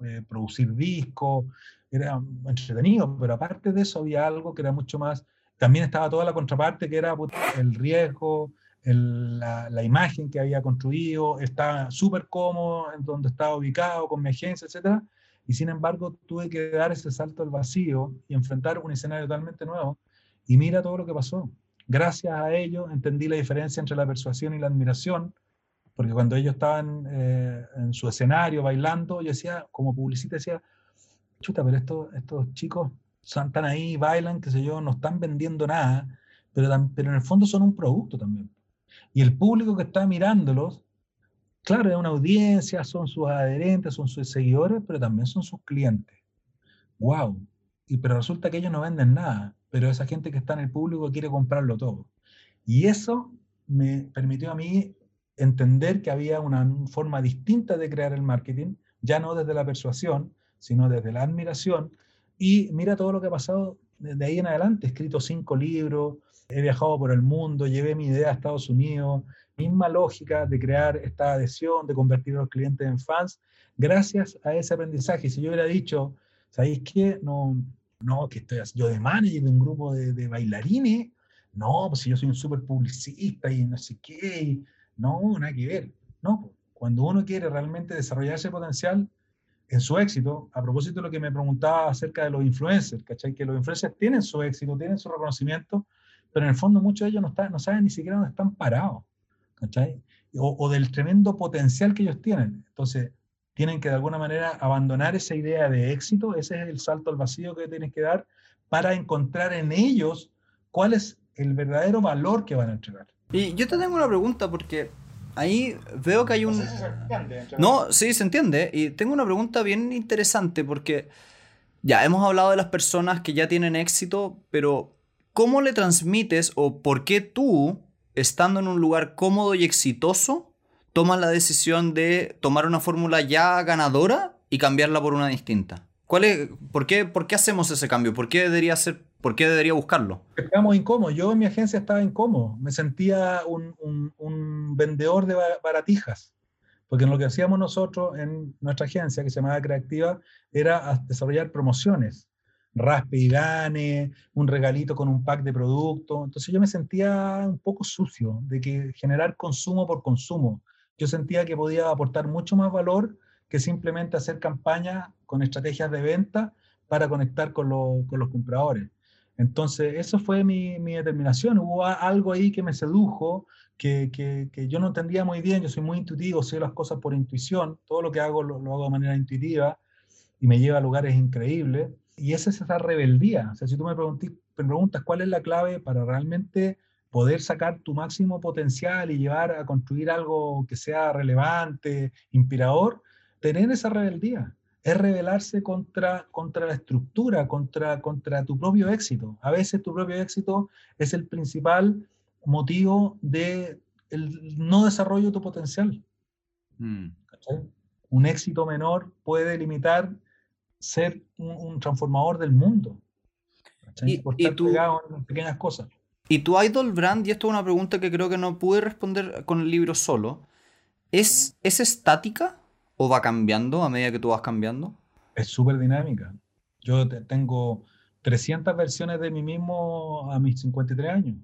eh, producir discos, era entretenido, pero aparte de eso había algo que era mucho más, también estaba toda la contraparte que era el riesgo, la, la, imagen que había construido, estaba súper cómodo en donde estaba ubicado, con mi agencia, etc. Y sin embargo tuve que dar ese salto al vacío y enfrentar un escenario totalmente nuevo y mira todo lo que pasó. Gracias a ello entendí la diferencia entre la persuasión y la admiración, porque cuando ellos estaban eh, en su escenario bailando, yo decía, como publicista, decía, chuta, pero estos, estos chicos están ahí, bailan, qué sé yo, no están vendiendo nada, pero, pero en el fondo son un producto también. Y el público que está mirándolos, claro, es una audiencia, son sus adherentes, son sus seguidores, pero también son sus clientes. ¡Wow! Y, pero resulta que ellos no venden nada pero esa gente que está en el público quiere comprarlo todo. Y eso me permitió a mí entender que había una forma distinta de crear el marketing, ya no desde la persuasión, sino desde la admiración. Y mira todo lo que ha pasado de ahí en adelante. He escrito cinco libros, he viajado por el mundo, llevé mi idea a Estados Unidos, misma lógica de crear esta adhesión, de convertir a los clientes en fans, gracias a ese aprendizaje. Si yo hubiera dicho, ¿sabéis qué? No, no, que estoy yo de manager de un grupo de, bailarines, no, pues si yo soy un súper publicista y no sé qué, no, nada que ver. No, cuando uno quiere realmente desarrollar ese potencial en su éxito, a propósito de lo que me preguntaba acerca de los influencers, ¿cachai? Que los influencers tienen su éxito, tienen su reconocimiento, pero en el fondo muchos de ellos no, están, no saben ni siquiera dónde están parados, ¿cachai? O, o del tremendo potencial que ellos tienen. Entonces, tienen que de alguna manera abandonar esa idea de éxito, ese es el salto al vacío que tienes que dar para encontrar en ellos cuál es el verdadero valor que van a entregar. Y yo te tengo una pregunta porque ahí veo que hay un... No, sí, se entiende. Y tengo una pregunta bien interesante porque ya hemos hablado de las personas que ya tienen éxito, pero ¿cómo le transmites o por qué tú estando en un lugar cómodo y exitoso, tomas la decisión de tomar una fórmula ya ganadora y cambiarla por una distinta? ¿Cuál es, por, qué, ¿Por qué hacemos ese cambio? ¿Por qué debería ser ¿Por qué debería buscarlo? Estamos incómodos. Yo en mi agencia estaba incómodo. Me sentía un, un, vendedor de baratijas. Porque en lo que hacíamos nosotros en nuestra agencia, que se llamaba Creativa, era desarrollar promociones. Raspe y gane, un regalito con un pack de productos. Entonces yo me sentía un poco sucio de que generar consumo por consumo. Yo sentía que podía aportar mucho más valor que simplemente hacer campañas con estrategias de venta para conectar con, con los compradores. Entonces, eso fue mi, mi, determinación. Hubo algo ahí que me sedujo, que, que, que, yo no entendía muy bien. Yo soy muy intuitivo, sé las cosas por intuición. Todo lo que hago lo, hago de manera intuitiva y me lleva a lugares increíbles. Y esa es esa rebeldía. O sea, si tú me preguntas cuál es la clave para realmente poder sacar tu máximo potencial y llevar a construir algo que sea relevante, inspirador, tener esa rebeldía es rebelarse contra, contra la estructura, contra, contra tu propio éxito. A veces tu propio éxito es el principal motivo de el no desarrollo de tu potencial. Mm. Un éxito menor puede limitar ser un, transformador del mundo. Y, Por estar pegado en pequeñas cosas. Y tu idol brand, y esto es una pregunta que creo que no pude responder con el libro solo, ¿es, ¿es estática? o va cambiando a medida que tú vas cambiando? Es súper dinámica. Yo tengo 300 versiones de mí mismo a mis 53 años.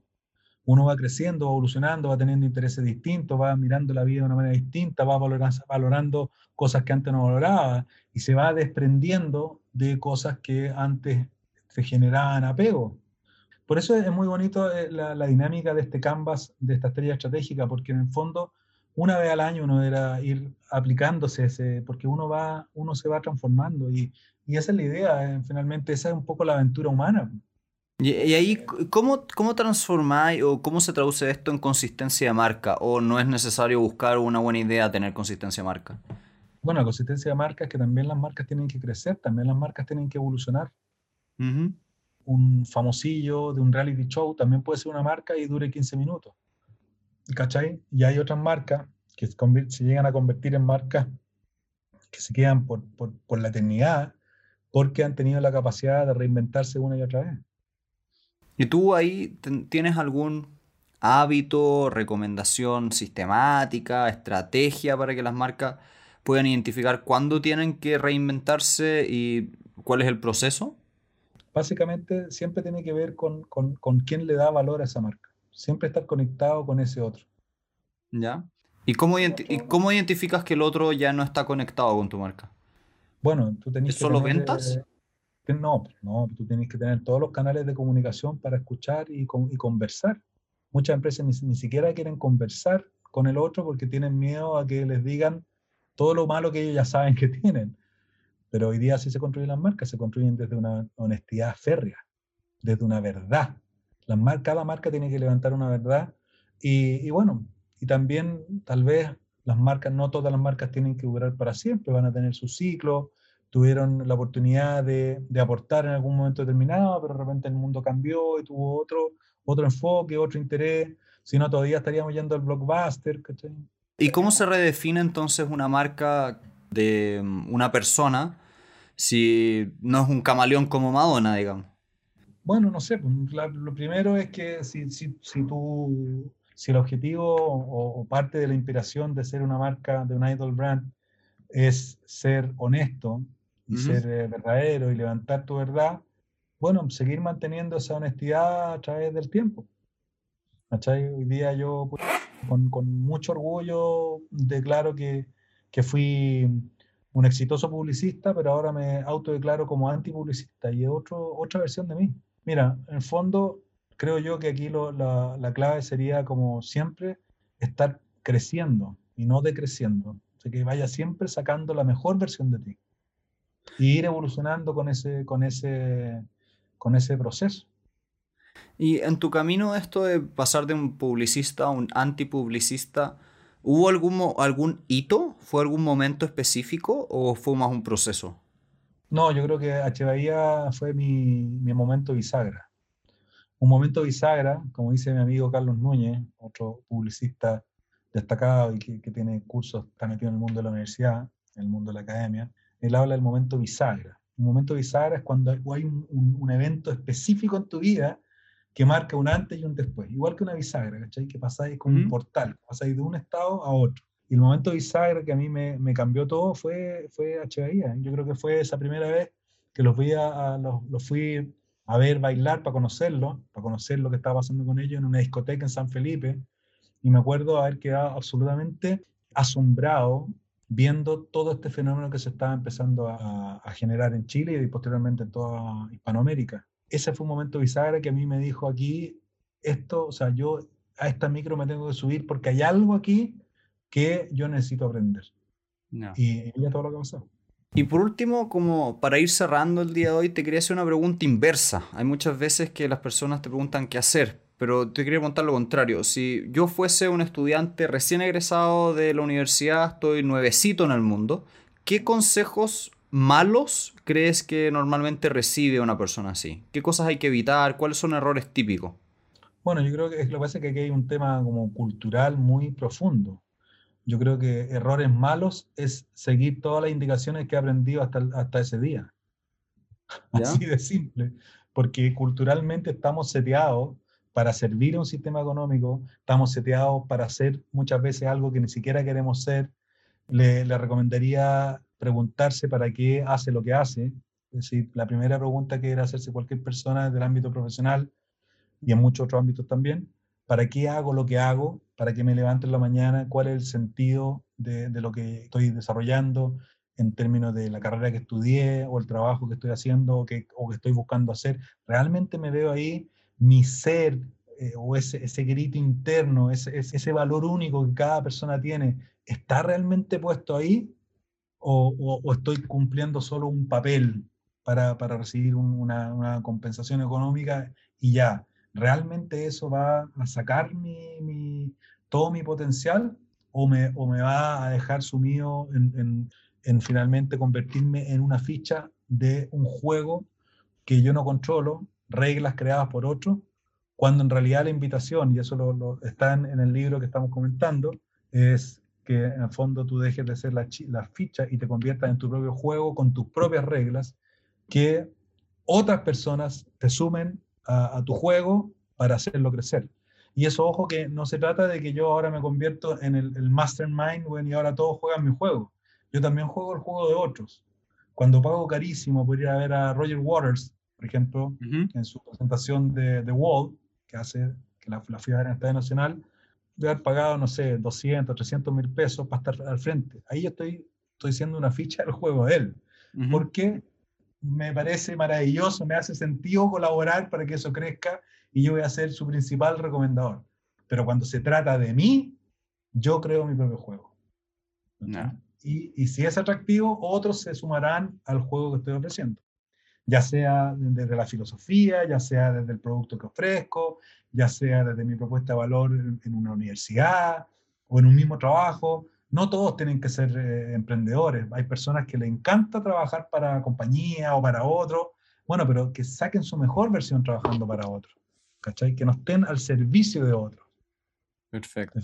Uno va creciendo, va evolucionando, va teniendo intereses distintos, va mirando la vida de una manera distinta, va valorando, cosas que antes no valoraba y se va desprendiendo de cosas que antes se generaban apego. Por eso es muy bonito eh, la, la, dinámica de este canvas, de esta estrella estratégica, porque en el fondo una vez al año uno era ir aplicándose, ese, porque uno, va, uno se va transformando y, y esa es la idea, eh, finalmente esa es un poco la aventura humana. Y, ahí, ¿cómo, ¿cómo transformáis o cómo se traduce esto en consistencia de marca? ¿O no es necesario buscar una buena idea tener consistencia de marca? Bueno, la consistencia de marca es que también las marcas tienen que crecer, también las marcas tienen que evolucionar. Un famosillo de un reality show también puede ser una marca y dure 15 minutos. ¿cachai? Y hay otras marcas que se, llegan a convertir en marcas que se quedan por, por, por, la eternidad porque han tenido la capacidad de reinventarse una y otra vez. ¿Y tú ahí tienes algún hábito, recomendación sistemática, estrategia para que las marcas puedan identificar cuándo tienen que reinventarse y cuál es el proceso? Básicamente siempre tiene que ver con, con, con quién le da valor a esa marca siempre estar conectado con ese otro. ¿Ya? ¿Y cómo, cómo identificas que el otro ya no está conectado con tu marca? Bueno, tú tenés ¿Solo ventas? Eh, no, no, tú tienes que tener todos los canales de comunicación para escuchar y, y conversar. Muchas empresas ni, ni, siquiera quieren conversar con el otro porque tienen miedo a que les digan todo lo malo que ellos ya saben que tienen. Pero hoy día sí se construyen las marcas, se construyen desde una honestidad férrea, desde una verdad. Cada marca tiene que levantar una verdad y, bueno, y también tal vez las marcas, no todas las marcas tienen que durar para siempre, van a tener su ciclo, tuvieron la oportunidad de, de, aportar en algún momento determinado, pero de repente el mundo cambió y tuvo otro, otro enfoque, otro interés, si no todavía estaríamos yendo al blockbuster. ¿Y cómo se redefine entonces una marca de una persona si no es un camaleón como Madonna, digamos? Bueno, no sé, pues, lo primero es que si, si, si, tú, si el objetivo o, parte de la inspiración de ser una marca, de un idol brand, es ser honesto y ser eh, verdadero y levantar tu verdad, bueno, seguir manteniendo esa honestidad a través del tiempo. Hoy día yo pues, con, con, mucho orgullo declaro que, que fui un exitoso publicista, pero ahora me autodeclaro como antipublicista y es otro, otra versión de mí. Mira, en el fondo, creo yo que aquí la, la, clave sería, como siempre, estar creciendo y no decreciendo. O sea, que vaya siempre sacando la mejor versión de ti. Y ir evolucionando con ese, con ese, con ese proceso. Y en tu camino esto de pasar de un publicista a un antipublicista, ¿hubo algún, algún hito? ¿Fue algún momento específico o fue más un proceso? No, yo creo que H. Fue mi, mi momento bisagra. un momento bisagra, como dice mi amigo Carlos Núñez, otro publicista destacado y que, tiene cursos, está metido en el mundo de la universidad, en el mundo de la academia, él habla del momento bisagra. Un momento bisagra es cuando hay un, evento específico en tu vida que marca un antes y un después, igual que una bisagra, ¿cachai? Que pasáis con un portal, pasáis de un estado a otro. Y el momento bisagra que a mí me, me cambió todo fue, fue HBI. Yo creo que fue esa primera vez que los, vi a, los, los, fui a ver bailar para conocerlo, para conocer lo que estaba pasando con ellos en una discoteca en San Felipe. Y me acuerdo haber quedado absolutamente asombrado viendo todo este fenómeno que se estaba empezando a, a, generar en Chile y posteriormente en toda Hispanoamérica. Ese fue un momento bisagra que a mí me dijo aquí, esto, o sea, yo a esta micro me tengo que subir porque hay algo aquí que yo necesito aprender. Y, ya todo lo que pasó. Y por último, como para ir cerrando el día de hoy, te quería hacer una pregunta inversa. Hay muchas veces que las personas te preguntan qué hacer, pero te quería preguntar lo contrario. Si yo fuese un estudiante recién egresado de la universidad, estoy nuevecito en el mundo, ¿qué consejos malos crees que normalmente recibe una persona así? ¿Qué cosas hay que evitar? ¿Cuáles son errores típicos? Bueno, yo creo que lo que pasa es que aquí hay un tema como cultural muy profundo. Yo creo que errores malos es seguir todas las indicaciones que he aprendido hasta, hasta ese día. Así de simple. Porque culturalmente estamos seteados para servir a un sistema económico, estamos seteados para hacer muchas veces algo que ni siquiera queremos ser. Le, le recomendaría preguntarse para qué hace lo que hace. Es decir, la primera pregunta que debe hacerse cualquier persona del ámbito profesional y en muchos otros ámbitos también, ¿para qué hago lo que hago? ¿Para qué me levanto en la mañana? ¿Cuál es el sentido de, de, lo que estoy desarrollando en términos de la carrera que estudié o el trabajo que estoy haciendo o que, o que estoy buscando hacer? ¿Realmente me veo ahí mi ser eh, o ese, ese, grito interno, ese, ese, valor único que cada persona tiene, está realmente puesto ahí? ¿O, estoy cumpliendo solo un papel para, para recibir una, una compensación económica y ya? ¿realmente eso va a sacar mi, mi, todo mi potencial o me, o me va a dejar sumido en, en, en, finalmente convertirme en una ficha de un juego que yo no controlo, reglas creadas por otros, cuando en realidad la invitación, y eso lo, está en, el libro que estamos comentando, es que en el fondo tú dejes de ser la, la ficha y te conviertas en tu propio juego con tus propias reglas, que otras personas te sumen a, tu juego para hacerlo crecer. Y eso, ojo, que no se trata de que yo ahora me convierto en el, mastermind y ahora todos juegan mi juego. Yo también juego el juego de otros. Cuando pago carísimo por ir a ver a Roger Waters, por ejemplo, en su presentación de The Wall, que hace que la, la fui a ver en el Estadio Nacional, voy a haber pagado, no sé, 200, 300 mil pesos para estar al frente. Ahí yo estoy, estoy siendo una ficha del juego de él. ¿Por qué? me parece maravilloso, me hace sentido colaborar para que eso crezca y yo voy a ser su principal recomendador. Pero cuando se trata de mí, yo creo mi propio juego. Y, y, si es atractivo, otros se sumarán al juego que estoy ofreciendo. Ya sea desde la filosofía, ya sea desde el producto que ofrezco, ya sea desde mi propuesta de valor en una universidad o en un mismo trabajo no todos tienen que ser eh, emprendedores. Hay personas que le encanta trabajar para compañía o para otro. Bueno, pero que saquen su mejor versión trabajando para otro. ¿Cachai? Que no estén al servicio de otro. Perfecto.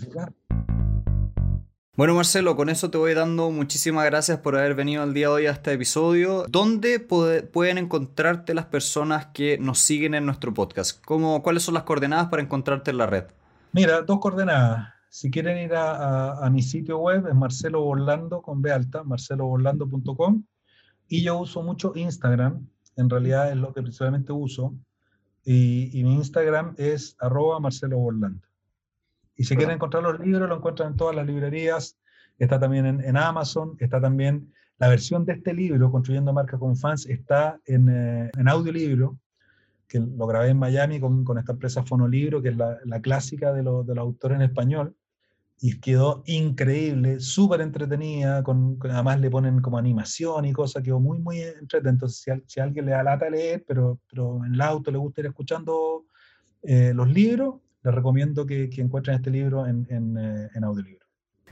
Bueno, Marcelo, con eso te voy dando muchísimas gracias por haber venido el día de hoy a este episodio. ¿Dónde pueden encontrarte las personas que nos siguen en nuestro podcast? ¿Cómo, ¿Cuáles son las coordenadas para encontrarte en la red? Mira, dos coordenadas. Si quieren ir a, mi sitio web, es Marcelo Borlando con B alta, marceloborlando.com. Y yo uso mucho Instagram, en realidad es lo que principalmente uso. Y, mi Instagram es arroba Marcelo Borlando. Y si quieren encontrar los libros, lo encuentran en todas las librerías. Está también en, Amazon, está también la versión de este libro, Construyendo Marca con Fans, está en, eh, en audiolibro, que lo grabé en Miami con, con esta empresa Fonolibro, que es la, la clásica de, los autores en español y quedó increíble, súper entretenida, con, además le ponen como animación y cosas, quedó muy, muy entretenida. Entonces, si, si, alguien le da lata leer, pero, pero en el auto le gusta ir escuchando eh, los libros, les recomiendo que, encuentren este libro eh, en audiolibro.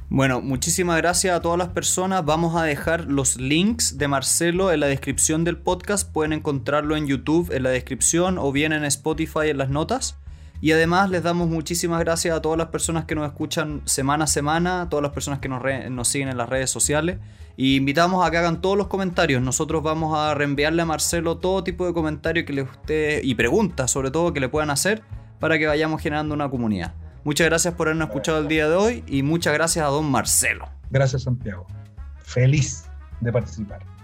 Bueno, muchísimas gracias a todas las personas. Vamos a dejar los links de Marcelo en la descripción del podcast. Pueden encontrarlo en YouTube en la descripción o bien en Spotify en las notas. Y además les damos muchísimas gracias a todas las personas que nos escuchan semana a semana, a todas las personas que nos, nos siguen en las redes sociales. Y invitamos a que hagan todos los comentarios. Nosotros vamos a reenviarle a Marcelo todo tipo de comentarios que le usted y preguntas sobre todo que le puedan hacer para que vayamos generando una comunidad. Muchas gracias por habernos escuchado el día de hoy y muchas gracias a don Marcelo. Gracias Santiago. Feliz de participar.